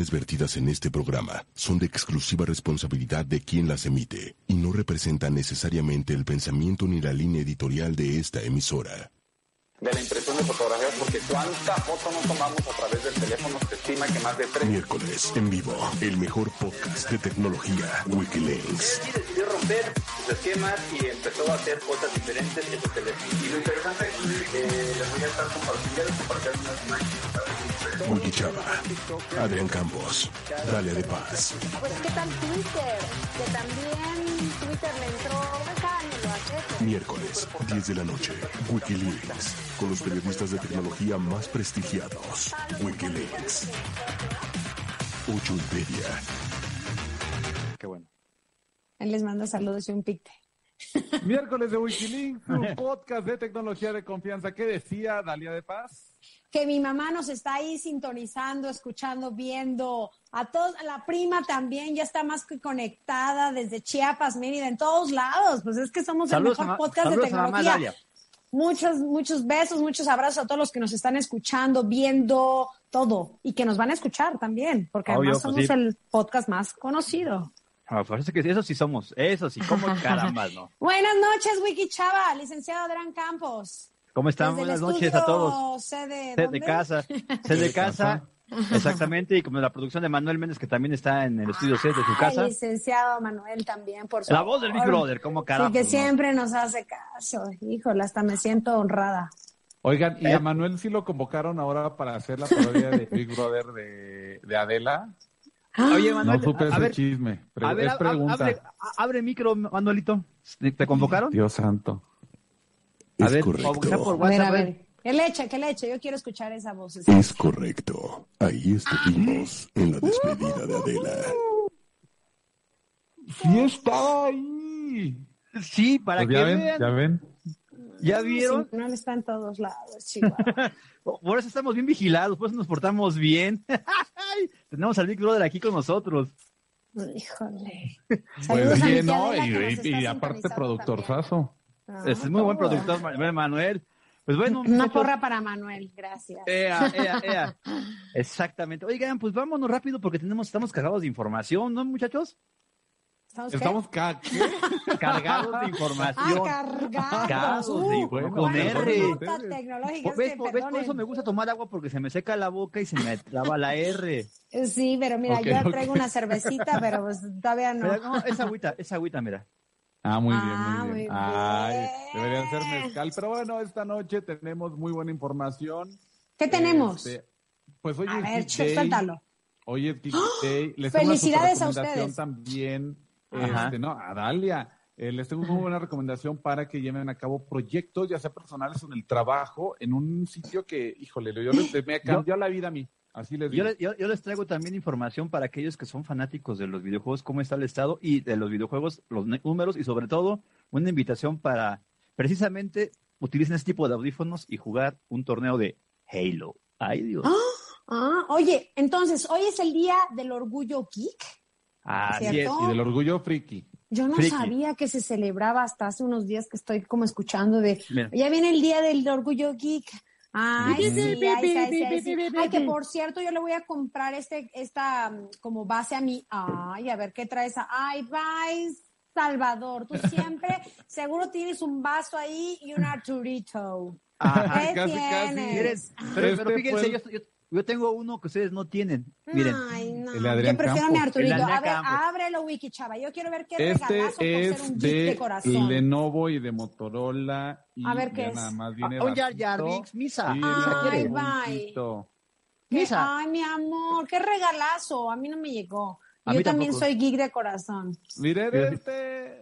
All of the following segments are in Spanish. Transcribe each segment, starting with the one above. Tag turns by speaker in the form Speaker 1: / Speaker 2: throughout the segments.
Speaker 1: opiniones vertidas en este programa son de exclusiva responsabilidad de quien las emite y no representan necesariamente el pensamiento ni la línea editorial de esta emisora.
Speaker 2: de la impresión de fotografías, porque cuánta foto no tomamos a través del teléfono, se estima que más de tres.
Speaker 1: Miércoles, en vivo, el mejor podcast de tecnología, Wikilinks.
Speaker 2: Y decidió romper sus esquemas y empezó a hacer cosas diferentes en su teléfono. Y lo interesante aquí, eh, les voy a estar compartiendo, compartir unas imágenes para
Speaker 1: Wiki Adrián Campos, Dalia de Paz,
Speaker 3: Pues qué tal Twitter, que también Twitter le entró, hace.
Speaker 1: miércoles, 10 de la noche, Wikilinks, con los periodistas de tecnología más prestigiados, Wikilinks. Wikipedia.
Speaker 4: Qué bueno.
Speaker 3: Él les manda saludos y un picte.
Speaker 5: Miércoles de Wikilinks, un podcast de tecnología de confianza. ¿Qué decía Dalia de Paz?
Speaker 3: Que mi mamá nos está ahí sintonizando, escuchando, viendo. A todos, la prima también ya está más que conectada desde Chiapas, Mérida, en todos lados. Pues es que somos
Speaker 4: Saludos,
Speaker 3: el mejor podcast de tecnología. Muchos, muchos besos, muchos abrazos a todos los que nos están escuchando, viendo todo y que nos van a escuchar también, porque
Speaker 4: Obvio,
Speaker 3: además
Speaker 4: pues
Speaker 3: somos
Speaker 4: sí.
Speaker 3: el podcast más conocido.
Speaker 4: Ah, parece que eso sí somos, eso sí, como caramba, ¿no?
Speaker 3: Buenas noches, Wiki Chava, licenciado Adrián Campos.
Speaker 4: ¿Cómo están?
Speaker 3: Desde el
Speaker 4: Buenas noches a todos.
Speaker 3: Sede,
Speaker 4: Sed de
Speaker 3: ¿dónde?
Speaker 4: casa, sed de casa, exactamente, y como la producción de Manuel Méndez, que también está en el estudio set de su
Speaker 3: Ay,
Speaker 4: casa.
Speaker 3: licenciado Manuel también, por
Speaker 4: La
Speaker 3: favor.
Speaker 4: voz del Big Brother, ¿cómo carajo?
Speaker 3: Sí, que
Speaker 4: no?
Speaker 3: siempre nos hace caso. Híjole, hasta me siento honrada.
Speaker 5: Oigan, ¿y
Speaker 4: Eh.
Speaker 5: a Manuel sí lo convocaron ahora para hacer la parodia de Big Brother de, de Adela?
Speaker 4: Oye,
Speaker 5: No
Speaker 4: Manuel,
Speaker 5: supe
Speaker 4: a,
Speaker 5: ese
Speaker 4: ver,
Speaker 5: chisme. Pre-
Speaker 4: a ver,
Speaker 5: es pregunta.
Speaker 4: abre, abre micro, Manuelito. ¿Te convocaron?
Speaker 5: Dios santo.
Speaker 4: A
Speaker 1: Es
Speaker 4: ver, aunque sea
Speaker 1: correcto.
Speaker 4: por
Speaker 3: A ver,
Speaker 4: WhatsApp,
Speaker 3: a ver. Que le eche, que le eche. Yo quiero escuchar esa voz.
Speaker 1: Es correcto. Ahí estuvimos en la despedida de Adela.
Speaker 5: Sí estaba ahí.
Speaker 4: Sí, para
Speaker 5: Pues
Speaker 4: que
Speaker 5: ya ven,
Speaker 4: vean.
Speaker 5: ya ven.
Speaker 4: ¿Ya vieron?
Speaker 3: No está en todos lados, Chihuahua.
Speaker 4: Por eso estamos bien vigilados, por eso nos portamos bien. Tenemos al Big Brother aquí con nosotros.
Speaker 3: Híjole.
Speaker 5: Pues
Speaker 3: Saludos a
Speaker 5: bien, ¿no? Y, y- y aparte
Speaker 3: sintonizando
Speaker 5: Sazo.
Speaker 3: Ah,
Speaker 4: es muy buen productor, Manuel Manuel. Pues bueno,
Speaker 3: Una
Speaker 4: muchachos,
Speaker 3: porra para Manuel, gracias.
Speaker 4: ea, ea, ea. Exactamente. Oigan, pues vámonos rápido porque tenemos, estamos cargados de información, ¿no, muchachos?
Speaker 3: ¿Estamos.
Speaker 4: Cargados de
Speaker 3: Ah,
Speaker 4: información.
Speaker 3: cargados.
Speaker 4: Cargados de-
Speaker 3: Uh,
Speaker 4: Por,
Speaker 3: es
Speaker 4: ¿ves? ves? Por eso me gusta tomar agua porque se me seca la boca y se me traba la R.
Speaker 3: Sí, pero mira, yo traigo una cervecita, pero pues todavía no.
Speaker 4: Mira, no, esa agüita, esa agüita, mira.
Speaker 5: Ah, muy bien,
Speaker 3: Ah,
Speaker 5: muy bien.
Speaker 3: muy
Speaker 5: Ay,
Speaker 3: bien.
Speaker 5: deberían ser mezcal. Pero bueno, esta noche tenemos muy buena información.
Speaker 3: ¿Qué tenemos?
Speaker 5: Este, pues hoy
Speaker 3: A
Speaker 5: es
Speaker 3: ver,
Speaker 5: Geek
Speaker 3: Chef,
Speaker 5: Day.
Speaker 3: suéltalo.
Speaker 5: Hoy es Geek Day. Les tengo una
Speaker 3: Felicidades a ustedes.
Speaker 5: también, este, no, a Dalia. Eh, les tengo una muy buena recomendación para que lleven a cabo proyectos, ya sea personales o en el trabajo, en un sitio que, híjole, yo les, me cambió la vida a mí. Así les
Speaker 4: Yo,
Speaker 5: digo.
Speaker 4: le- yo- yo les traigo también información para aquellos que son fanáticos de los videojuegos, cómo está el estado y de los videojuegos, los números y sobre todo una invitación para precisamente utilicen este tipo de audífonos y jugar un torneo de Halo. Ay Dios.
Speaker 3: Ah, oye, entonces, hoy es el día del orgullo geek.
Speaker 4: Así es.
Speaker 5: Y del orgullo friki.
Speaker 3: Yo no
Speaker 4: Friki.
Speaker 3: sabía que se celebraba hasta hace unos días que estoy como escuchando de,
Speaker 4: Mira.
Speaker 3: ya viene el día del orgullo geek. Ay, sí, sí, ay, sí, sí. Ay, que por cierto, yo le voy a comprar este, esta mm, como base a mí. Ay, a ver qué trae esa. Ay, bye, Salvador. Tú siempre, seguro tienes un vaso ahí y un Arturito.
Speaker 4: Ajá.
Speaker 3: ¿Qué
Speaker 5: casi, casi.
Speaker 3: tienes?
Speaker 4: Miren, pero,
Speaker 5: Este
Speaker 4: pero fíjense, yo, yo- yo tengo uno que ustedes no tienen. Miren,
Speaker 3: Ay, no.
Speaker 5: El Adrián
Speaker 3: Yo prefiero mi
Speaker 5: Campos.
Speaker 3: Arturito.
Speaker 4: El
Speaker 3: A ver, ábrelo, Wiki Chava. Yo quiero ver qué
Speaker 5: Este
Speaker 3: regalazo por ser
Speaker 5: es
Speaker 3: un geek de,
Speaker 5: de
Speaker 3: corazón.
Speaker 5: Lenovo y de Motorola. Y
Speaker 3: A ver, ¿qué es?
Speaker 5: nada más viene
Speaker 4: Ah. Jar Binks, misa.
Speaker 3: Ay,
Speaker 5: viene
Speaker 3: bye.
Speaker 4: Misa.
Speaker 3: Ay, mi amor, qué regalazo. A mí no me llegó.
Speaker 4: A
Speaker 3: Yo también
Speaker 4: tampoco.
Speaker 3: soy geek de corazón.
Speaker 5: Miren
Speaker 4: Mira.
Speaker 5: este.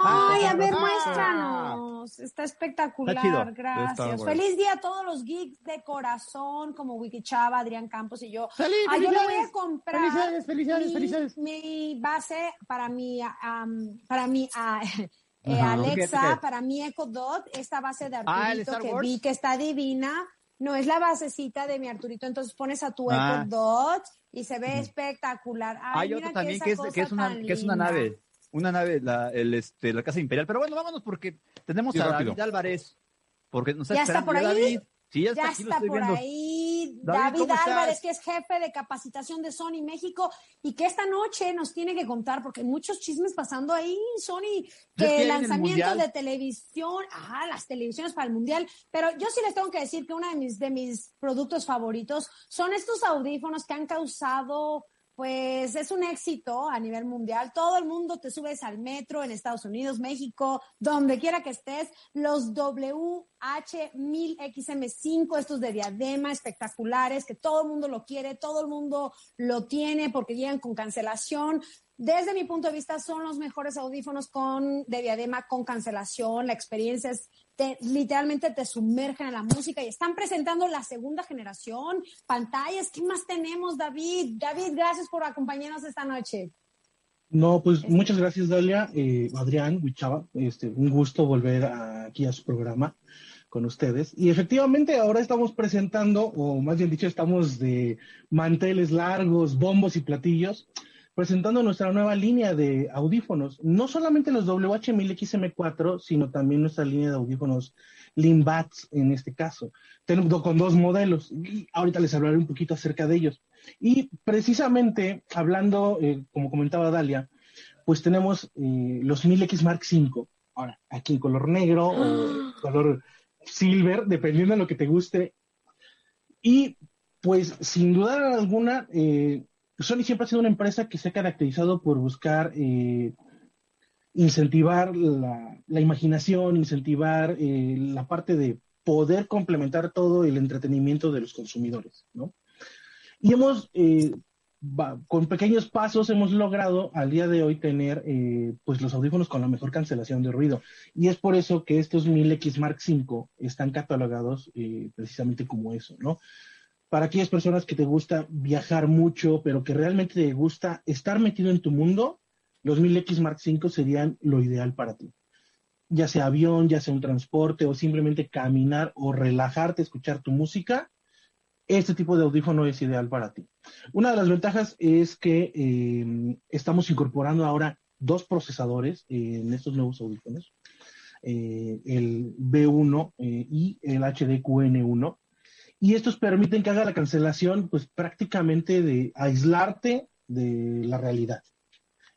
Speaker 3: Ay, a ver,
Speaker 5: Ah.
Speaker 3: muéstranos. Está espectacular,
Speaker 4: Está
Speaker 3: gracias.
Speaker 5: Wars.
Speaker 3: Feliz día a todos los geeks de corazón, como Wiki Chava, Adrián Campos y yo.
Speaker 4: Feliz-
Speaker 3: Ay, yo le voy a comprar
Speaker 4: Felicidades, felicidades,
Speaker 3: mi,
Speaker 4: felicidades.
Speaker 3: mi base para mi, am, para mi, ah, Eh. Alexa,
Speaker 4: Fíjate.
Speaker 3: para mí Echo Dot, esta base de
Speaker 4: Ah,
Speaker 3: Arturito
Speaker 4: Star
Speaker 3: que
Speaker 4: Wars.
Speaker 3: vi que está divina, no es la basecita de mi Arturito, entonces pones a tu
Speaker 4: Ah.
Speaker 3: Echo Dot y se ve espectacular. Ay,
Speaker 4: Hay
Speaker 3: mira
Speaker 4: otro también
Speaker 3: esa
Speaker 4: que es,
Speaker 3: cosa
Speaker 4: que es una,
Speaker 3: tan
Speaker 4: que es una
Speaker 3: linda.
Speaker 4: nave, una nave, la, el, este, la Casa Imperial. Pero bueno, vámonos porque tenemos
Speaker 5: Sí,
Speaker 4: a
Speaker 5: rápido.
Speaker 4: David Álvarez. Porque nos está
Speaker 3: ¿Ya está por
Speaker 4: ¿Ya,
Speaker 3: ahí?
Speaker 4: David? Sí, ya está
Speaker 3: Ya
Speaker 4: aquí,
Speaker 3: está por
Speaker 4: viendo.
Speaker 3: ahí
Speaker 4: David,
Speaker 3: David,
Speaker 4: ¿cómo estás?
Speaker 3: Álvarez, que es jefe de capacitación de Sony México y que esta noche nos tiene que contar, porque hay muchos chismes pasando ahí, Sony,
Speaker 4: que
Speaker 3: que
Speaker 4: hay en el
Speaker 3: lanzamiento
Speaker 4: Mundial.
Speaker 3: de televisión, ajá, las televisiones para el Mundial, pero yo sí les tengo que decir que uno de mis, de mis productos favoritos son estos audífonos que han causado pues es un éxito a nivel mundial. Todo el mundo te subes al metro en Estados Unidos, México, donde quiera que estés. Los WH1000XM5, estos de diadema espectaculares, que todo el mundo lo quiere, todo el mundo lo tiene porque llegan con cancelación. Desde mi punto de vista, son los mejores audífonos con, de diadema con cancelación. La experiencia es, te- literalmente te sumergen en la música y están presentando la segunda generación, pantallas. ¿Qué más tenemos, David? David, gracias por acompañarnos esta noche.
Speaker 6: No, pues muchas gracias, Dalia. Eh, Adrián, Huichava, este, un gusto volver a- aquí a su programa con ustedes. Y efectivamente, ahora estamos presentando, o más bien dicho, estamos de manteles largos, bombos y platillos, presentando nuestra nueva línea de audífonos. No solamente los WH-1000XM4, sino también nuestra línea de audífonos Limbats en este caso. Con dos modelos y ahorita les hablaré un poquito acerca de ellos. Y precisamente hablando, eh, como comentaba Dalia, pues tenemos eh, los 1000X Mark V, ahora aquí en color negro o color silver, dependiendo de lo que te guste. Y pues sin duda alguna, eh, Sony siempre ha sido una empresa que se ha caracterizado por buscar eh, incentivar la, imaginación, incentivar eh, la parte de poder complementar todo el entretenimiento de los consumidores, ¿no? Y hemos, eh, con pequeños pasos, hemos logrado al día de hoy tener pues los audífonos con la mejor cancelación de ruido. Y es por eso que estos 1000X Mark V están catalogados precisamente como eso, ¿no? Para aquellas personas que te gusta viajar mucho, pero que realmente te gusta estar metido en tu mundo, los 1000X Mark V serían lo ideal para ti. Ya sea avión, ya sea un transporte o simplemente caminar o relajarte, escuchar tu música, este tipo de audífono es ideal para ti. Una de las ventajas es que eh, estamos incorporando ahora dos procesadores en estos nuevos audífonos, eh, el B1 eh, y el HDQN1. Y estos permiten que haga la cancelación, pues prácticamente de aislarte de la realidad.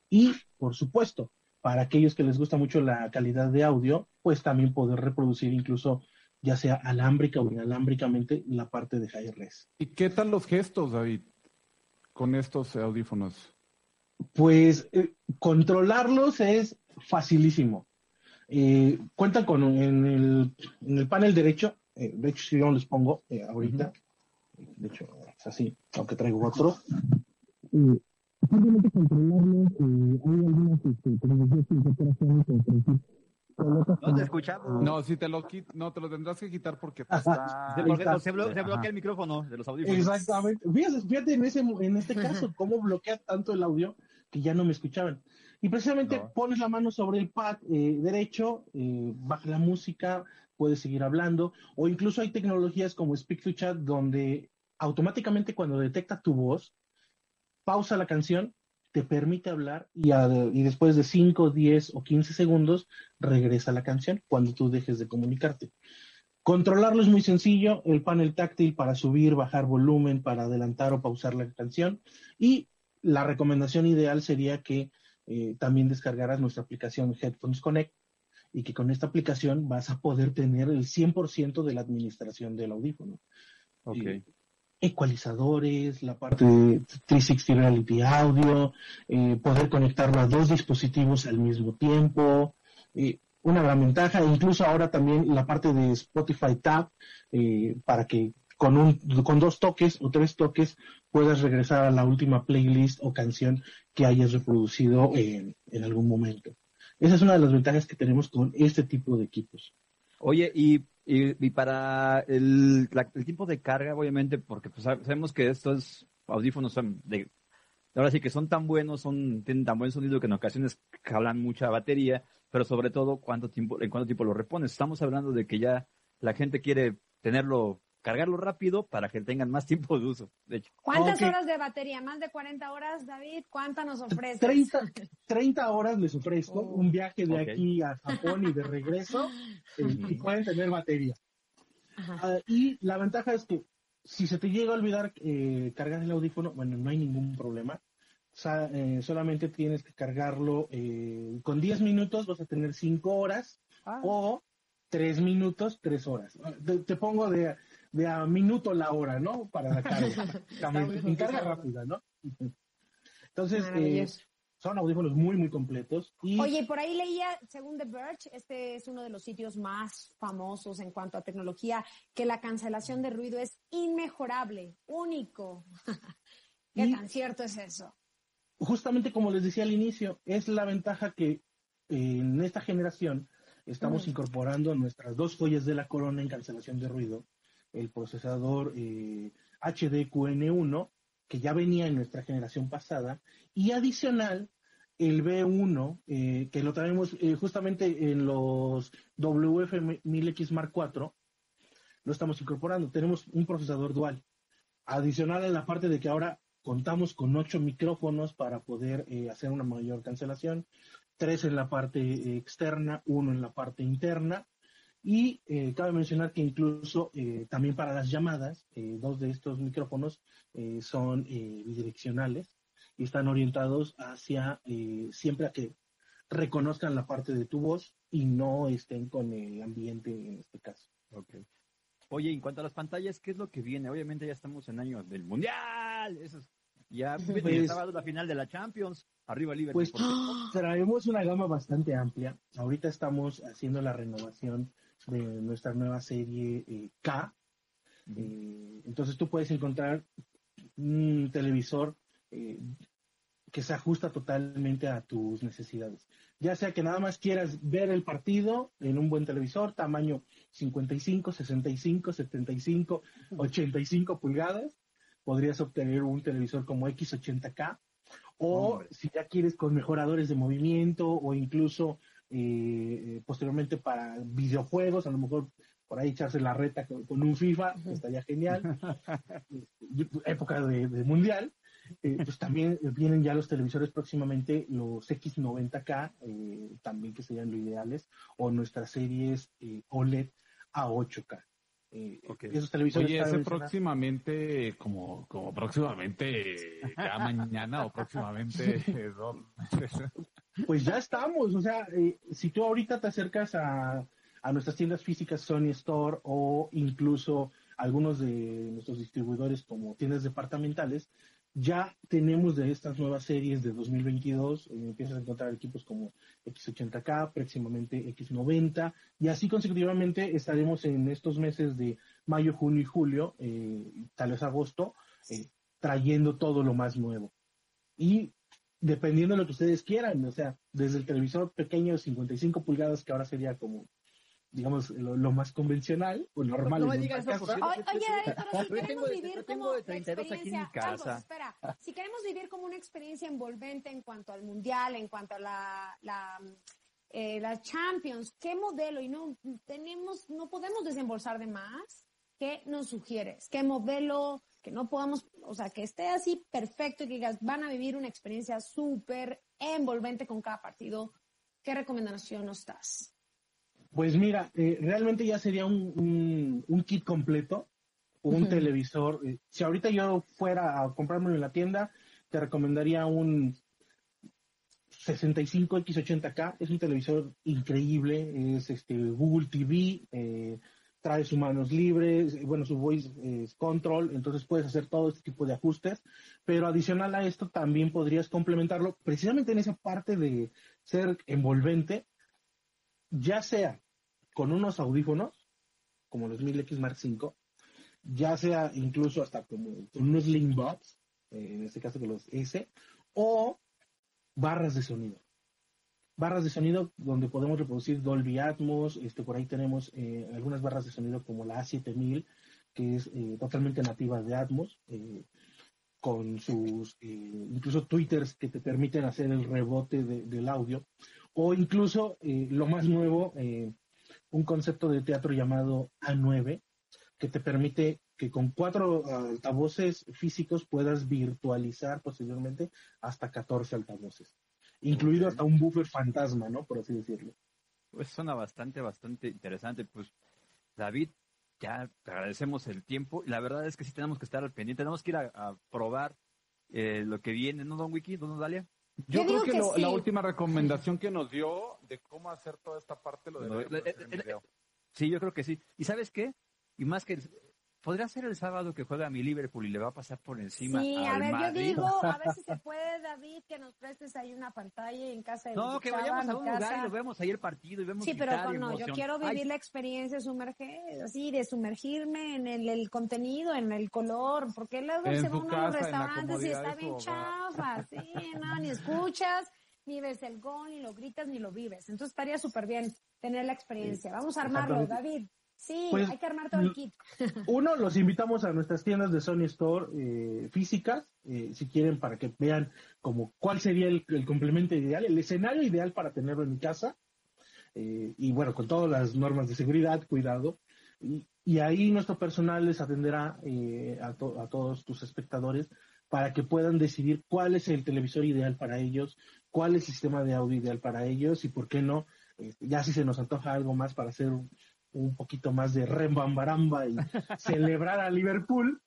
Speaker 6: Y, por supuesto, para aquellos que les gusta mucho la calidad de audio, pues también poder reproducir incluso ya sea alámbrica o inalámbricamente la parte de high res.
Speaker 5: ¿Y qué tal los gestos, David, con estos audífonos?
Speaker 6: Pues eh, controlarlos es facilísimo. Eh, cuentan con en el, en el panel derecho, eh, de hecho si yo les pongo eh, ahorita, de hecho es así, aunque traigo otro. Eh, simplemente controlarlos, eh, hay algunas este, incorporaciones,
Speaker 4: No te escuchamos.
Speaker 5: No, si te lo quit- no te lo tendrás que quitar porque está...
Speaker 4: Se, bloquea, se blo- se bloquea el micrófono de los audífonos.
Speaker 6: Exactamente. Fíjate, fíjate en, ese, en este caso, cómo bloquea tanto el audio que ya no me escuchaban. Y precisamente
Speaker 5: No.
Speaker 6: pones la mano sobre el pad eh, derecho, eh, baja la música, puedes seguir hablando, o incluso hay tecnologías como Speak to Chat donde automáticamente cuando detecta tu voz, pausa la canción, te permite hablar y, después de 5, 10 o 15 segundos regresa la canción cuando tú dejes de comunicarte. Controlarlo es muy sencillo, el panel táctil para subir, bajar volumen, para adelantar o pausar la canción y la recomendación ideal sería que eh, también descargaras nuestra aplicación Headphones Connect y que con esta aplicación vas a poder tener el 100% de la administración del audífono.
Speaker 4: Ok.
Speaker 6: Eh, ecualizadores, la parte de 360 Reality Audio, eh, poder conectarlo a dos dispositivos al mismo tiempo, eh, una gran ventaja, e incluso ahora también la parte de Spotify Tab, eh, para que con, un, con dos toques o tres toques puedas regresar a la última playlist o canción que hayas reproducido en, en algún momento. Esa es una de las ventajas que tenemos con este tipo de equipos.
Speaker 4: Oye, y, y, para el, la- tiempo de carga, obviamente, porque pues, sab- sabemos que estos audífonos son de, ahora sí que son tan buenos, son, tienen tan buen sonido que en ocasiones jalan mucha batería. pero sobre todo cuánto tiempo, en cuánto tiempo lo repones. Estamos hablando de que ya la gente quiere tenerlo, cargarlo rápido para que tengan más tiempo de uso. De hecho.
Speaker 3: ¿Cuántas horas de batería? ¿Más de 40 horas, David? ¿Cuántas nos ofreces?
Speaker 6: 30, 30 horas les ofrezco
Speaker 3: Oh.
Speaker 6: un viaje de aquí a Japón y de regreso eh, y pueden tener batería. Ah, y la ventaja es que si se te llega a olvidar eh, cargar el audífono, bueno, no hay ningún problema. O sea, eh, solamente tienes que cargarlo eh, con 10 minutos, vas a tener 5 horas
Speaker 3: Ah.
Speaker 6: o 3 minutos, 3 horas. Te, te pongo de, de a minuto la hora, ¿no? Para la carga. En carga rápida, ¿no? Entonces, eh, son audífonos muy, muy completos. Y
Speaker 3: Oye, por ahí leía, según The Verge, este es uno de los sitios más famosos en cuanto a tecnología, que la cancelación de ruido es inmejorable, único. ¿Qué
Speaker 6: Y-
Speaker 3: tan cierto es eso?
Speaker 6: justamente como les decía al inicio, es la ventaja que eh, en esta generación estamos
Speaker 3: Ujú.
Speaker 6: incorporando nuestras dos joyas de la corona en cancelación de ruido, el procesador eh, HDQN1, que ya venía en nuestra generación pasada, y adicional el B1, eh, que lo traemos eh, justamente en los WF1000X Mark IV, lo estamos incorporando. Tenemos un procesador dual. Adicional en la parte de que ahora contamos con ocho micrófonos para poder eh, hacer una mayor cancelación, tres en la parte externa, uno en la parte interna. Y eh, cabe mencionar que incluso eh, también para las llamadas, eh, dos de estos micrófonos eh, son eh, bidireccionales y están orientados hacia eh, siempre a que reconozcan la parte de tu voz y no estén con el ambiente en este caso.
Speaker 4: Oye, en cuanto a las pantallas, ¿qué es lo que viene? Obviamente ya estamos en año del Mundial. Eso es- ya
Speaker 6: Pues-
Speaker 4: el sábado la final de la Champions. Arriba Liverpool.
Speaker 6: Pues traemos una gama bastante amplia. Ahorita estamos haciendo la renovación de nuestra nueva serie eh, K. Eh, entonces tú puedes encontrar un televisor eh, que se ajusta totalmente a tus necesidades. Ya sea que nada más quieras ver el partido en un buen televisor, tamaño 55, 65, 75, 85 pulgadas, podrías obtener un televisor como X80K. O
Speaker 4: Hombre.
Speaker 6: si ya quieres con mejoradores de movimiento o incluso eh, eh, posteriormente para videojuegos, a lo mejor por ahí echarse la reta con, con un FIFA, estaría genial. Eh, época de, de mundial. Eh, pues también vienen ya los televisores próximamente, los X90K, eh, también que serían lo ideales, o nuestras series eh, OLED a 8K. Eh. Esos televisores
Speaker 5: Oye, ese próximamente, como, como próximamente, ya mañana o próximamente, eh, ¿dónde?
Speaker 6: Pues ya estamos, o sea, eh, si tú ahorita te acercas a, a nuestras tiendas físicas Sony Store o incluso algunos de nuestros distribuidores como tiendas departamentales, ya tenemos de estas nuevas series de 2022, eh, empiezas a encontrar equipos como X80K, próximamente X90, y así consecutivamente estaremos en estos meses de mayo, junio y julio, eh, tal vez agosto, trayendo todo lo más nuevo. Y dependiendo de lo que ustedes quieran, o sea, desde el televisor pequeño de 55 pulgadas, que ahora sería como, digamos, lo, lo más convencional o normal.
Speaker 4: No me digas eso,
Speaker 3: Oye, David, pero si
Speaker 4: Yo
Speaker 3: queremos vivir como
Speaker 4: de 32 aquí en mi
Speaker 3: experiencia-
Speaker 4: casa.
Speaker 3: Espera, si queremos vivir como una experiencia envolvente en cuanto al mundial, en cuanto a la, la, eh, la Champions, ¿qué modelo? Y no tenemos, no podemos desembolsar de más. ¿Qué nos sugieres? ¿Qué modelo? Que no podamos, o sea, que esté así perfecto y que digas, van a vivir una experiencia súper envolvente con cada partido. ¿Qué recomendación nos das?
Speaker 6: Pues mira, eh, realmente ya sería un, un- un kit completo, un televisor. eh, si ahorita yo fuera a comprármelo en la tienda, te recomendaría un 65X80K. Es un televisor increíble, es este Google TV, eh, trae sus manos libres, eh, bueno, su voice eh, control, entonces puedes hacer todo este tipo de ajustes. Pero adicional a esto, también podrías complementarlo precisamente en esa parte de ser envolvente, ya sea con unos audífonos, como los 1000X Mark V, ya sea incluso hasta como unos Linkbox, eh, en este caso con los S, o barras de sonido. Barras de sonido donde podemos reproducir Dolby Atmos, este, por ahí tenemos eh, algunas barras de sonido como la A7000, que es eh, totalmente nativa de Atmos, eh, con sus incluso tweeters que te permiten hacer el rebote de- del audio, o incluso lo más nuevo, un concepto de teatro llamado A9, que te permite que con cuatro altavoces físicos puedas virtualizar posteriormente hasta 14 altavoces, incluido hasta un buffer fantasma, ¿no? Por así decirlo.
Speaker 4: Pues suena bastante, bastante interesante. Pues, David, ya te agradecemos el tiempo. La verdad es que sí tenemos que estar al pendiente. Tenemos que ir a, probar eh, lo que viene, ¿no, Don Wiki? ¿Don Dalia?
Speaker 5: Yo, creo que, la última recomendación que nos dio de cómo hacer toda esta parte lo de... Eh,
Speaker 4: eh, sí, yo creo que sí. ¿Y sabes qué? Y más que podría ser el sábado que juega mi Liverpool y le va a pasar por encima.
Speaker 3: Sí,
Speaker 4: a
Speaker 3: ver, yo digo, a ver si se puede, David, que nos prestes ahí una pantalla en casa de
Speaker 4: No, que vayamos a un lugar y lo vemos ahí el partido y vemos
Speaker 3: Sí, pero no, yo quiero vivir la experiencia sumerger, así, de sumergirme en el, contenido, en el color, porque luego se va uno a los restaurantes y está bien chafa, sí, no, ni escuchas ni ves el gol, ni lo gritas, ni lo vives. Entonces estaría súper bien tener la experiencia. Vamos a armarlo, David. Sí, pues, hay que armar todo el kit.
Speaker 6: Uno, los invitamos a nuestras tiendas de Sony Store eh, físicas, eh, si quieren, para que vean como cuál sería el, complemento ideal, el escenario ideal para tenerlo en mi casa. Eh, y bueno, con todas las normas de seguridad, cuidado. Y, ahí nuestro personal les atenderá a, a todos tus espectadores para que puedan decidir cuál es el televisor ideal para ellos, cuál es el sistema de audio ideal para ellos y por qué no, ya si se nos antoja algo más para hacer un, un poquito más de rembambaramba y celebrar a Liverpool,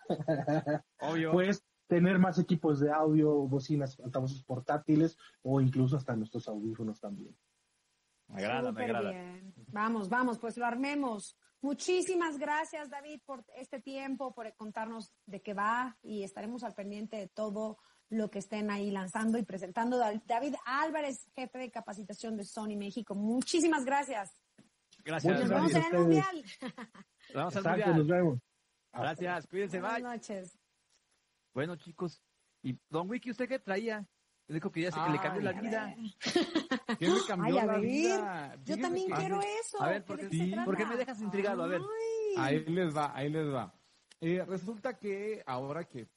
Speaker 6: pues tener más equipos de audio, bocinas, altavoces portátiles o incluso hasta nuestros audífonos también.
Speaker 4: Me agrada, me agrada.
Speaker 3: Vamos, vamos, pues lo armemos. Muchísimas gracias, David, por este tiempo, por contarnos de qué va y estaremos al pendiente de todo lo que estén ahí lanzando y presentando. David Álvarez, jefe de capacitación de Sony México. Muchísimas gracias.
Speaker 4: Gracias.
Speaker 3: Nos vemos en el Mundial.
Speaker 4: Vamos al Mundial. Nos vemos. Gracias, cuídense,
Speaker 3: Buenas noches.
Speaker 4: Bueno, chicos, y Don Wiki, ¿usted qué traía? Dijo que ya sé que le cambió la vida.
Speaker 5: ¿Qué me cambió
Speaker 3: Ay,
Speaker 5: la vida?
Speaker 3: Yo también quiero eso.
Speaker 4: A ver, ¿por qué, me dejas intrigado? A ver.
Speaker 5: Ahí les va, ahí les va. Eh, resulta que ahora que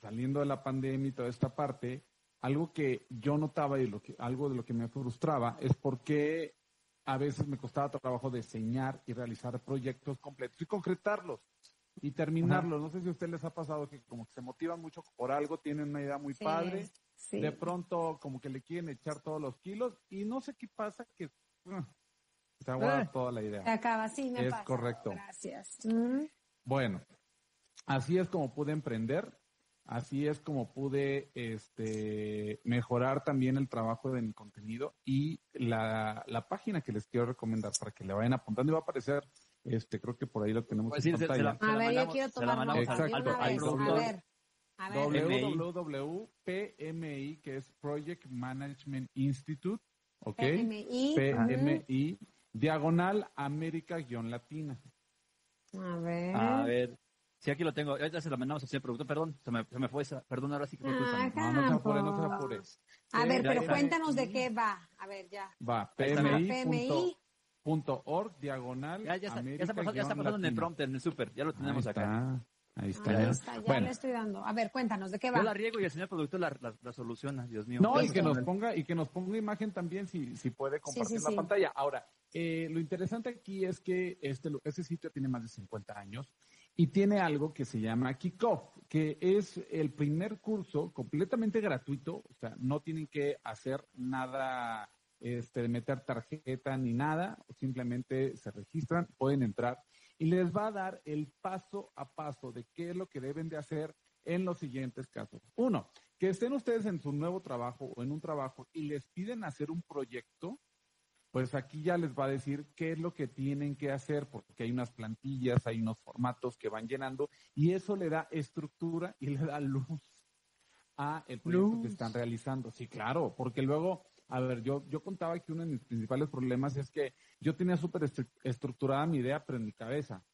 Speaker 5: saliendo de la pandemia y toda esta parte, algo que yo notaba y lo que, algo de lo que me frustraba es porque a veces me costaba trabajo diseñar y realizar proyectos completos y concretarlos y terminarlos. No sé si a ustedes les ha pasado que como que se motivan mucho por algo, tienen una idea muy padre, de pronto como que le quieren echar todos los kilos y no sé qué pasa que uh, se aguada eh. toda la idea.
Speaker 3: Se acaba, sí, me
Speaker 5: Es correcto.
Speaker 3: Gracias.
Speaker 5: Bueno, así es como pude emprender Así es como pude este, mejorar también el trabajo de mi contenido y la, la página que les quiero recomendar para que le vayan apuntando y va a aparecer, este, creo que por ahí lo tenemos
Speaker 3: pues en pantalla. a ver, yo quiero tomar
Speaker 5: Exacto.
Speaker 3: A ver.
Speaker 5: A ver. WWPMI, que es Project Management Institute, ¿ok?
Speaker 3: PMI.
Speaker 5: PMI, diagonal América-Latina.
Speaker 3: A ver.
Speaker 4: A ver. Sí, aquí lo tengo. Ahorita se lo mandamos así el producto. Perdón, se me, se me fue esa. Perdón, ahora sí que me
Speaker 3: ah,
Speaker 5: No, no se apure, no se apure.
Speaker 3: A ver, pero cuéntanos de qué va. A ver, ya.
Speaker 5: Va, pmi.org, diagonal.
Speaker 4: Ya, ya está, ya está, pasando, ya está pasando en el prompt, en el super. Ya lo tenemos acá.
Speaker 5: Ahí está.
Speaker 3: Ahí está, ya le estoy dando. A ver, cuéntanos, ¿de qué va?
Speaker 4: Yo la riego y el señor productor la, la, soluciona, Dios mío.
Speaker 5: No, y que nos ponga, y que nos ponga imagen también si, si puede compartir la pantalla. Ahora, eh, lo interesante aquí es que este, este sitio tiene más de 50 años y tiene algo que se llama Kickoff, que es el primer curso completamente gratuito, o sea, no tienen que hacer nada este, meter tarjeta ni nada, simplemente se registran, pueden entrar y les va a dar el paso a paso de qué es lo que deben de hacer en los siguientes casos. Uno, que estén ustedes en su nuevo trabajo o en un trabajo y les piden hacer un proyecto, pues aquí ya les va a decir qué es lo que tienen que hacer, porque hay unas plantillas, hay unos formatos que van llenando y eso le da estructura y le da luz a el proyecto que están realizando. Sí, claro, porque luego, a ver, yo, yo contaba que uno de mis principales problemas es que yo tenía súper estructurada mi idea, pero en mi cabeza.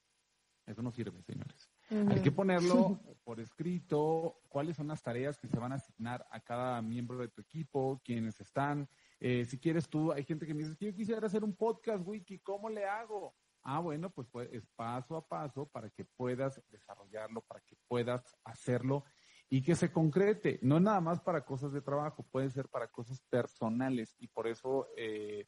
Speaker 5: Eso no sirve, señores. Hay que ponerlo por escrito, cuáles son las tareas que se van a asignar a cada miembro de tu equipo, quienes están, eh, si quieres tú, hay gente que me dice, yo quisiera hacer un podcast, Wiki, ¿cómo le hago? Ah, bueno, pues, pues es paso a paso para que puedas desarrollarlo, para que puedas hacerlo y que se concrete, no nada más para cosas de trabajo, puede ser para cosas personales y por eso eh,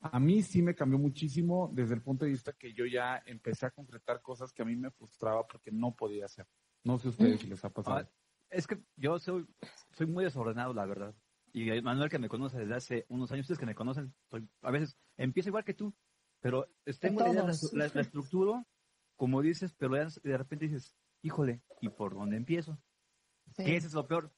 Speaker 5: a mí sí me cambió muchísimo desde el punto de vista que yo ya empecé a concretar cosas que a mí me frustraba porque no podía hacer. No sé ustedes si les ha pasado. Ah,
Speaker 4: es que yo soy, soy muy desordenado, la verdad. Y Manuel que me conoce desde hace unos años, ustedes que me conocen, soy, a veces empiezo igual que tú, pero tengo la, la, la, estructura, como dices, pero de repente dices, híjole, ¿y por dónde empiezo? ¿Qué es lo peor?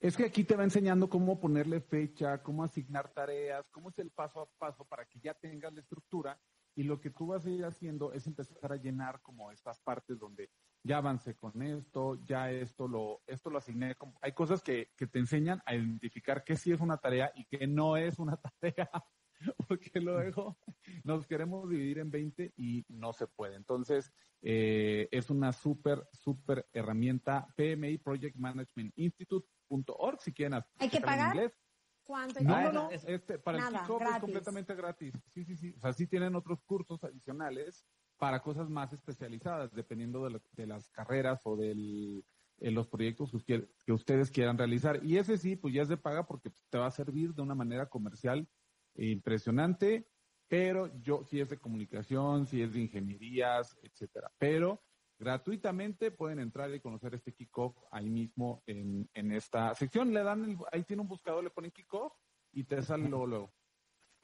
Speaker 5: Es que aquí te va enseñando cómo ponerle fecha, cómo asignar tareas, cómo es el paso a paso para que ya tengas la estructura y lo que tú vas a ir haciendo es empezar a llenar como estas partes donde ya avancé con esto, ya esto lo, esto lo asigné. Hay cosas que, que te enseñan a identificar qué sí es una tarea y qué no es una tarea. porque luego nos queremos dividir en 20 y no se puede. Entonces, eh, es una súper, súper herramienta PMI Project Management Institute.org si quieren
Speaker 3: ¿Hay que pagar? inglés.
Speaker 5: ¿Cuánto? No, no, no. Este, para el kickoff es completamente gratis. Sí, sí, sí. O sea, sí tienen otros cursos adicionales para cosas más especializadas, dependiendo de, las carreras o de eh, los proyectos que, que, ustedes quieran realizar. Y ese sí, pues ya es de paga porque te va a servir de una manera comercial impresionante, pero yo si es de comunicación, si es de ingenierías, etcétera. Pero gratuitamente pueden entrar y conocer este kickoff ahí mismo en, en esta sección. Le dan, ahí tiene un buscador, le ponen kickoff y te sale luego, luego.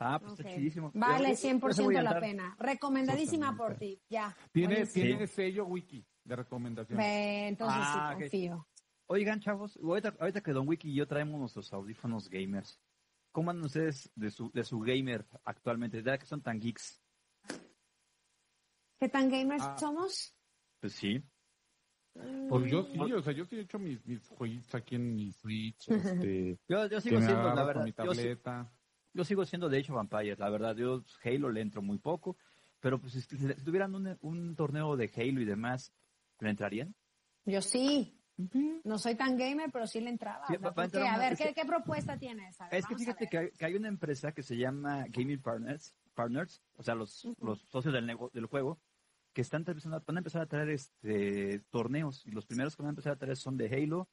Speaker 4: Ah, pues está chidísimo.
Speaker 3: Vale, 100% la pena. Recomendadísima por ti, ya.
Speaker 5: Tiene, tiene sello wiki de recomendación.
Speaker 3: entonces sí, ah, confío.
Speaker 4: Oigan, chavos, ahorita, ahorita que Don Wiki y yo traemos nuestros audífonos gamers, ¿Cómo andan ustedes de su, de su gamer actualmente? ¿De que son tan geeks?
Speaker 3: ¿Qué tan gamers ah. somos?
Speaker 4: Pues sí.
Speaker 5: Pues yo sí, o sea, yo sí he hecho mis, mis jueguitos aquí en mi Switch. Este,
Speaker 4: yo, yo sigo siendo, la verdad. Yo, sigo siendo de hecho Vampires, la verdad. Yo Halo le entro muy poco. Pero pues si, tuvieran un, un torneo de Halo y demás, ¿le entrarían?
Speaker 3: Yo sí. No soy tan gamer, pero sí le entraba. a, ver, ¿qué, propuesta tienes?
Speaker 4: es que fíjate que hay, una empresa que se llama Gaming Partners, Partners o sea, los, los socios del, del juego, que están empezando, van a empezar a traer este, torneos. Y los primeros que van a empezar a traer son de Halo,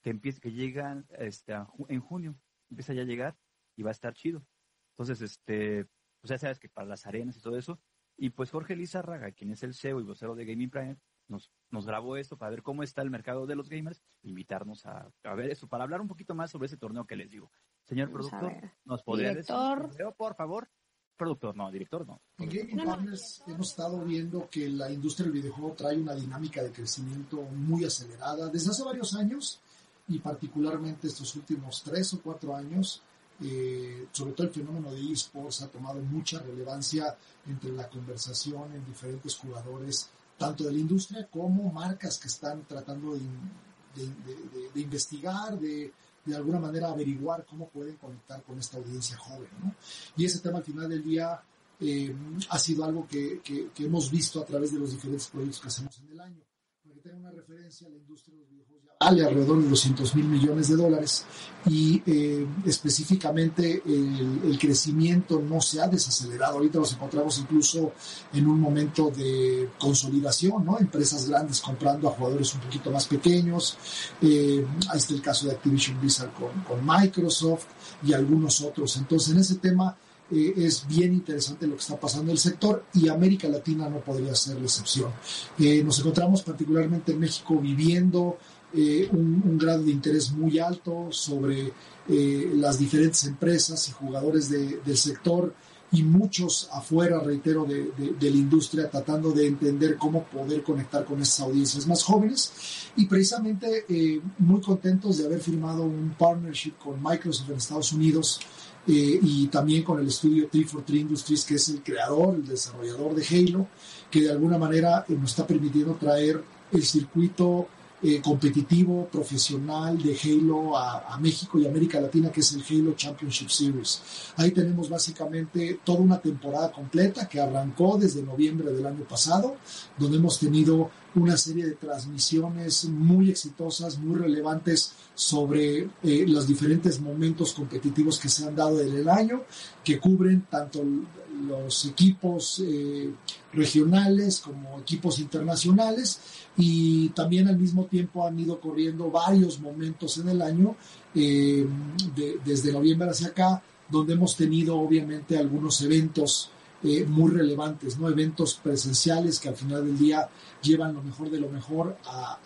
Speaker 4: que, que llegan este, en junio. Empieza ya a llegar y va a estar chido. Entonces, este, pues ya sabes que para las arenas y todo eso. Y pues Jorge Lizarraga, quien es el CEO y vocero de Gaming Partners, nos, nos grabó esto para ver cómo está el mercado de los gamers, invitarnos a, ver eso, para hablar un poquito más sobre ese torneo que les digo. Señor productor, ¿nos podría
Speaker 3: Director.
Speaker 4: decir, por favor? Productor, no, director no.
Speaker 7: En Gaming Partners hemos estado viendo que la industria del videojuego trae una dinámica de crecimiento muy acelerada desde hace varios años y particularmente estos últimos tres o cuatro años. Eh, sobre todo el fenómeno de esports ha tomado mucha relevancia entre la conversación en diferentes jugadores tanto de la industria como marcas que están tratando de, investigar, de, de alguna manera averiguar cómo pueden conectar con esta audiencia joven. Y ese tema al final del día eh, ha sido algo que, que, hemos visto a través de los diferentes proyectos que hacemos en el año. Para que tenga una referencia, la industria de los videojuegos ya vale alrededor de 200 mil millones de dólares y eh, específicamente el, el, crecimiento no se ha desacelerado. Ahorita nos encontramos incluso en un momento de consolidación, ¿no? Empresas grandes comprando a jugadores un poquito más pequeños. Eh, ahí está el caso de Activision Blizzard con, con Microsoft y algunos otros. Entonces, en ese tema eh, es bien interesante lo que está pasando en el sector y América Latina no podría ser la excepción. Eh, nos encontramos particularmente en México viviendo eh, un, grado de interés muy alto sobre las diferentes empresas y jugadores del sector y muchos afuera, reitero, de, de, la industria tratando de entender cómo poder conectar con esas audiencias más jóvenes y precisamente muy contentos de haber firmado un partnership con Microsoft en Estados Unidos eh, y también con el estudio 343 Industries, que es el creador, el desarrollador de Halo, que de alguna manera eh, nos está permitiendo traer el circuito eh, competitivo, profesional de Halo a, a, México y América Latina, que es el Halo Championship Series. Ahí tenemos básicamente toda una temporada completa que arrancó desde noviembre del año pasado, donde hemos tenido una serie de transmisiones muy exitosas, muy relevantes sobre eh, los diferentes momentos competitivos que se han dado en el año, que cubren tanto los equipos eh, regionales como equipos internacionales. Y también al mismo tiempo han ido corriendo varios momentos en el año, eh, desde noviembre hacia acá, donde hemos tenido obviamente algunos eventos eh, muy relevantes, ¿no? Eventos presenciales que al final del día llevan lo mejor de lo mejor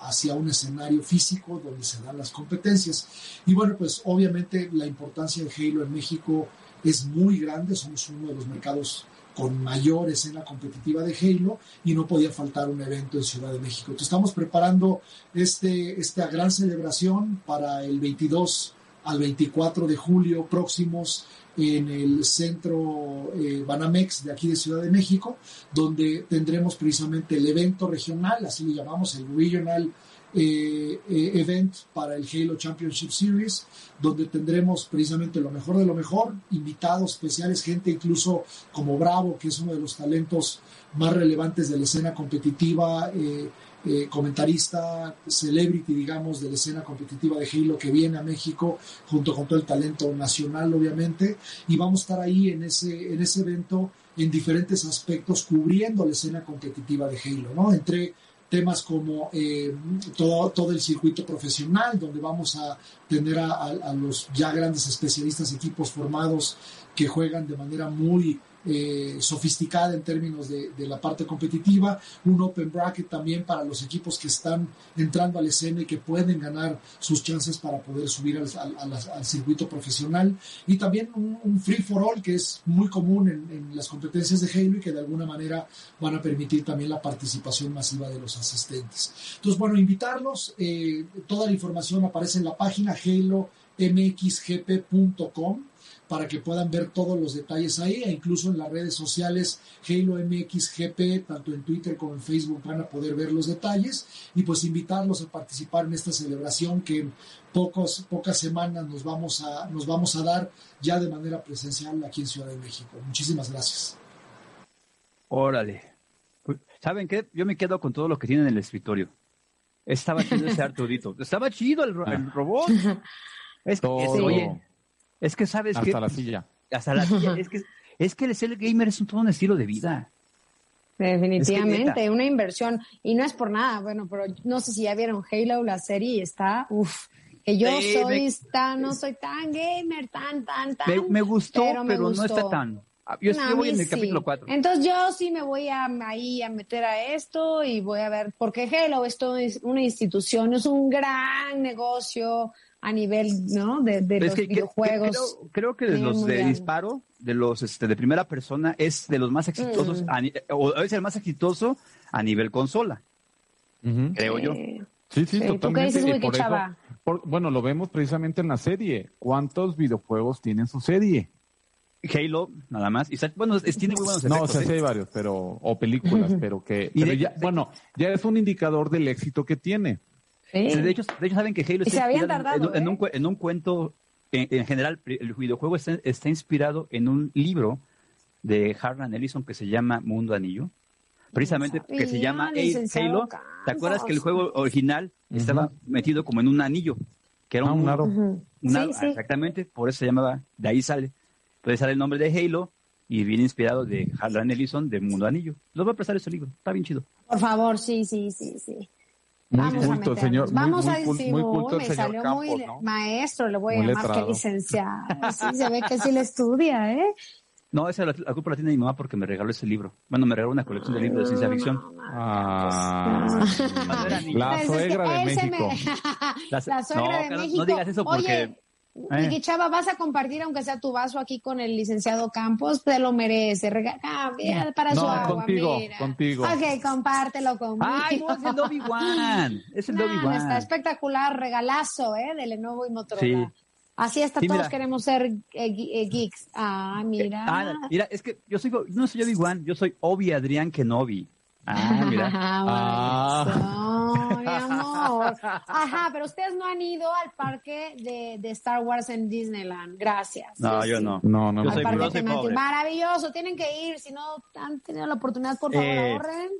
Speaker 7: hacia un escenario físico donde se dan las competencias. Y bueno, pues obviamente la importancia de Halo en México es muy grande, somos uno de los mercados con mayor escena competitiva de Halo y no podía faltar un evento en Ciudad de México. Entonces estamos preparando este, esta gran celebración para el 22 al 24 de julio próximos en el centro eh, Banamex de aquí de Ciudad de México, donde tendremos precisamente el evento regional, así lo llamamos, el Regional eh, eh, Event para el Halo Championship Series, donde tendremos precisamente lo mejor de lo mejor, invitados especiales, gente incluso como Bravo, que es uno de los talentos más relevantes de la escena competitiva. Comentarista, celebrity, digamos, de la escena competitiva de Halo que viene a México, junto con todo el talento nacional, obviamente, y vamos a estar ahí en ese, en ese evento en diferentes aspectos, cubriendo la escena competitiva de Halo, ¿no? Entre temas como eh, todo, todo el circuito profesional, donde vamos a tener a, a, los ya grandes especialistas, equipos formados que juegan de manera muy eh, sofisticada en términos de, la parte competitiva, un open bracket también para los equipos que están entrando al escena y que pueden ganar sus chances para poder subir al, circuito profesional, y también un, free for all que es muy común en, las competencias de Halo y que de alguna manera van a permitir también la participación masiva de los asistentes. Entonces, bueno, invitarlos, eh, toda la información aparece en la página halomxgp.com para que puedan ver todos los detalles ahí e incluso en las redes sociales Halo MXGP, tanto en Twitter como en Facebook van a poder ver los detalles y pues invitarlos a participar en esta celebración que en pocos, pocas semanas nos vamos, a, nos vamos a dar ya de manera presencial aquí en Ciudad de México. Muchísimas gracias.
Speaker 4: Órale. Pues, ¿Saben qué? Yo me quedo con todo lo que tiene en el escritorio. Estaba chido ese Arturito. Estaba chido el, robot. Es que, oye, es que sabes
Speaker 5: que... Hasta la silla.
Speaker 4: Hasta la silla. es que, es que el ser gamer es un, todo un estilo de vida.
Speaker 3: Definitivamente, una inversión. Y no es por nada, bueno, pero no sé si ya vieron Halo, la serie, está, uff, que yo soy, tan, no soy tan gamer, tan, tan, tan.
Speaker 4: Me, gustó, pero, no está tan. Ah, yo, voy en el capítulo 4.
Speaker 3: Entonces yo sí me voy a, ahí a meter a esto y voy a ver, porque Halo es una institución, es un gran negocio, a nivel ¿no? de, los videojuegos.
Speaker 4: creo, que de los de disparo, de los este, de primera persona, es de los más exitosos, mm. o es el más exitoso a nivel consola. Creo yo.
Speaker 5: Sí, sí, totalmente. bueno, lo vemos precisamente en la serie. ¿Cuántos videojuegos tienen su serie?
Speaker 4: Halo, nada más. Y, bueno, tiene muy buenos efectos.
Speaker 5: No, o sea, sí hay ¿eh? varios, pero, o películas, pero que, bueno, ya es un indicador del éxito que tiene.
Speaker 4: De, hecho, de hecho, saben que Halo está inspirado en, un, en, un, cuento, en, general, el videojuego está, está, inspirado en un libro de Harlan Ellison que se llama Mundo Anillo, precisamente que se llama Halo. ¿Te acuerdas que el juego original estaba metido como en un anillo? Que era un,
Speaker 5: ah, un
Speaker 4: aro. Exactamente, por eso se llamaba, de ahí sale. Entonces sale el nombre de Halo y viene inspirado de Harlan Ellison de Mundo Anillo. Les voy a prestar ese libro, está bien chido.
Speaker 3: Por favor, sí, sí, sí, sí.
Speaker 5: Muy Vamos culto, a señor.
Speaker 3: Vamos
Speaker 5: a
Speaker 3: decir,
Speaker 5: muy, culto
Speaker 3: me salió muy maestro, le voy a llamar que licenciado. Sí, se ve que sí le estudia, ¿eh?
Speaker 4: No, esa la, la, culpa la tiene mi mamá porque me regaló ese libro. Bueno, me regaló una colección de libros de ciencia ficción.
Speaker 5: Ah, la suegra de México.
Speaker 3: La, suegra de México.
Speaker 4: No digas eso porque...
Speaker 3: Eh. Chava, vas a compartir, aunque sea tu vaso aquí con el licenciado Campos, te lo merece. Ah, para su agua,
Speaker 5: contigo, contigo.
Speaker 3: Ok, compártelo conmigo.
Speaker 4: Ay, no, es el Dobby One. Es el Dobby One.
Speaker 3: Está espectacular, regalazo, ¿eh? De Lenovo y Motorola. Así hasta todos queremos ser eh, eh, geeks. Ah, mira.
Speaker 4: Ah, mira, es que yo soy, no soy Dobby One, yo soy Obi Adrián Kenobi. Ah, mira.
Speaker 3: ah, mi amor. Ajá, pero ustedes no han ido al parque de, de Star Wars en Disneyland. Gracias.
Speaker 4: No, yo no.
Speaker 5: No, no.
Speaker 4: Yo
Speaker 3: soy, Maravilloso, tienen que ir. Si no han tenido la oportunidad, por favor, eh, ahorren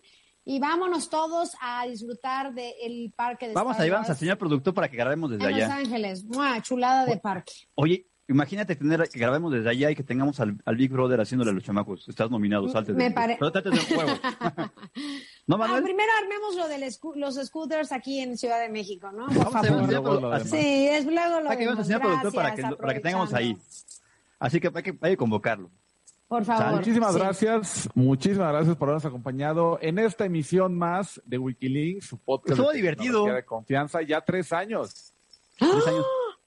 Speaker 3: y vámonos todos a disfrutar del parque de
Speaker 4: Vamos
Speaker 3: Star
Speaker 4: a llevarnos al
Speaker 3: Wars
Speaker 4: señor productor para que grabemos desde
Speaker 3: en Los
Speaker 4: allá.
Speaker 3: Ángeles. ¡Mua! Chulada de parque.
Speaker 4: Oye, imagínate tener que grabemos desde allá y que tengamos al, al Big Brother haciéndole a los chamacos. Estás nominado, salte.
Speaker 3: Me
Speaker 4: de,
Speaker 3: pare-
Speaker 4: Pero trate del juego. ¿No,
Speaker 3: Ah, primero armemos lo de los scooters aquí en Ciudad de México, ¿no? Por
Speaker 4: Vamos a
Speaker 3: favor.
Speaker 5: lo
Speaker 4: señor-
Speaker 5: demás.
Speaker 3: Sí, es luego lo
Speaker 4: Hay que
Speaker 3: vemos.
Speaker 4: señor productor para que,
Speaker 3: Gracias,
Speaker 4: para que tengamos ahí. Así que hay que, hay que convocarlo.
Speaker 3: Por favor.
Speaker 5: Muchísimas
Speaker 3: sí.
Speaker 5: gracias, muchísimas gracias por habernos acompañado en esta emisión más de Wikilinks, su podcast.
Speaker 4: Estuvo divertido.
Speaker 5: De confianza, ya tres años.
Speaker 4: Tres años.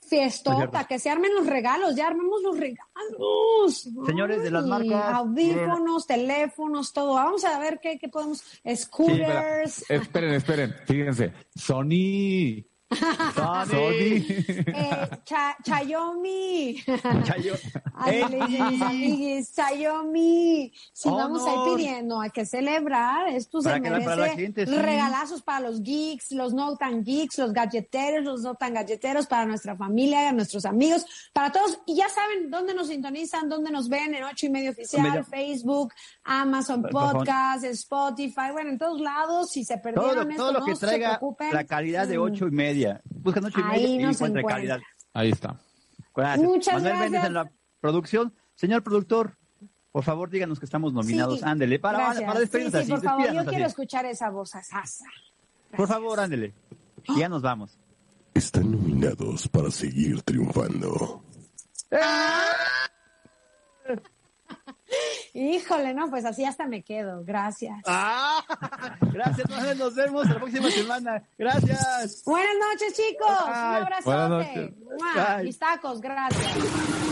Speaker 3: Fiestota, que se armen los regalos, ya armemos los regalos.
Speaker 4: Señores de las marcas.
Speaker 3: Audífonos, teléfonos, todo. Vamos a ver qué, qué podemos. Scooters.
Speaker 5: Esperen, esperen, fíjense. Sony. Sony.
Speaker 3: eh, Cha- Chayomi.
Speaker 4: Chayo.
Speaker 3: Ay, le dicen mis amiguis, Chayomi. Si vamos a ir pidiendo, hay que celebrar. Esto se merece
Speaker 4: para la gente, sí.
Speaker 3: regalazos para los geeks, los no tan geeks, los galleteros, los no tan galleteros, para nuestra familia, nuestros amigos, para todos. Y ya saben dónde nos sintonizan, dónde nos ven en ocho y medio oficial,
Speaker 4: Medio.
Speaker 3: Facebook, Amazon. Podcast, Spotify, bueno, en todos lados. Si se perdieron esto,
Speaker 4: todo lo
Speaker 3: no
Speaker 4: que
Speaker 3: se
Speaker 4: traiga
Speaker 3: preocupen.
Speaker 4: la calidad de
Speaker 3: Mm.
Speaker 4: ocho y media. Buscan ocho y
Speaker 3: Ahí
Speaker 4: media y encuentra calidad.
Speaker 5: Ahí está.
Speaker 4: Gracias.
Speaker 3: Muchas
Speaker 4: Manuel
Speaker 3: gracias.
Speaker 4: Méndez en la producción. Señor productor, por favor díganos que estamos nominados.
Speaker 3: Sí,
Speaker 4: Ándele, para,
Speaker 3: gracias.
Speaker 4: para despedirnos
Speaker 3: Sí, sí,
Speaker 4: así.
Speaker 3: por favor, yo
Speaker 4: despídanos
Speaker 3: quiero
Speaker 4: así.
Speaker 3: escuchar esa voz asasa.
Speaker 4: Por favor, ándele. Y ya nos vamos.
Speaker 1: Están nominados para seguir triunfando.
Speaker 3: Híjole, no, pues así hasta me quedo. Gracias.
Speaker 4: ¡Ah! Gracias. Nos vemos la próxima semana. Gracias.
Speaker 3: Buenas noches, chicos. Un
Speaker 4: Bye.
Speaker 3: abrazote.
Speaker 5: Buenas noches.
Speaker 3: Mua.
Speaker 4: Bye.
Speaker 3: Mis tacos, gracias.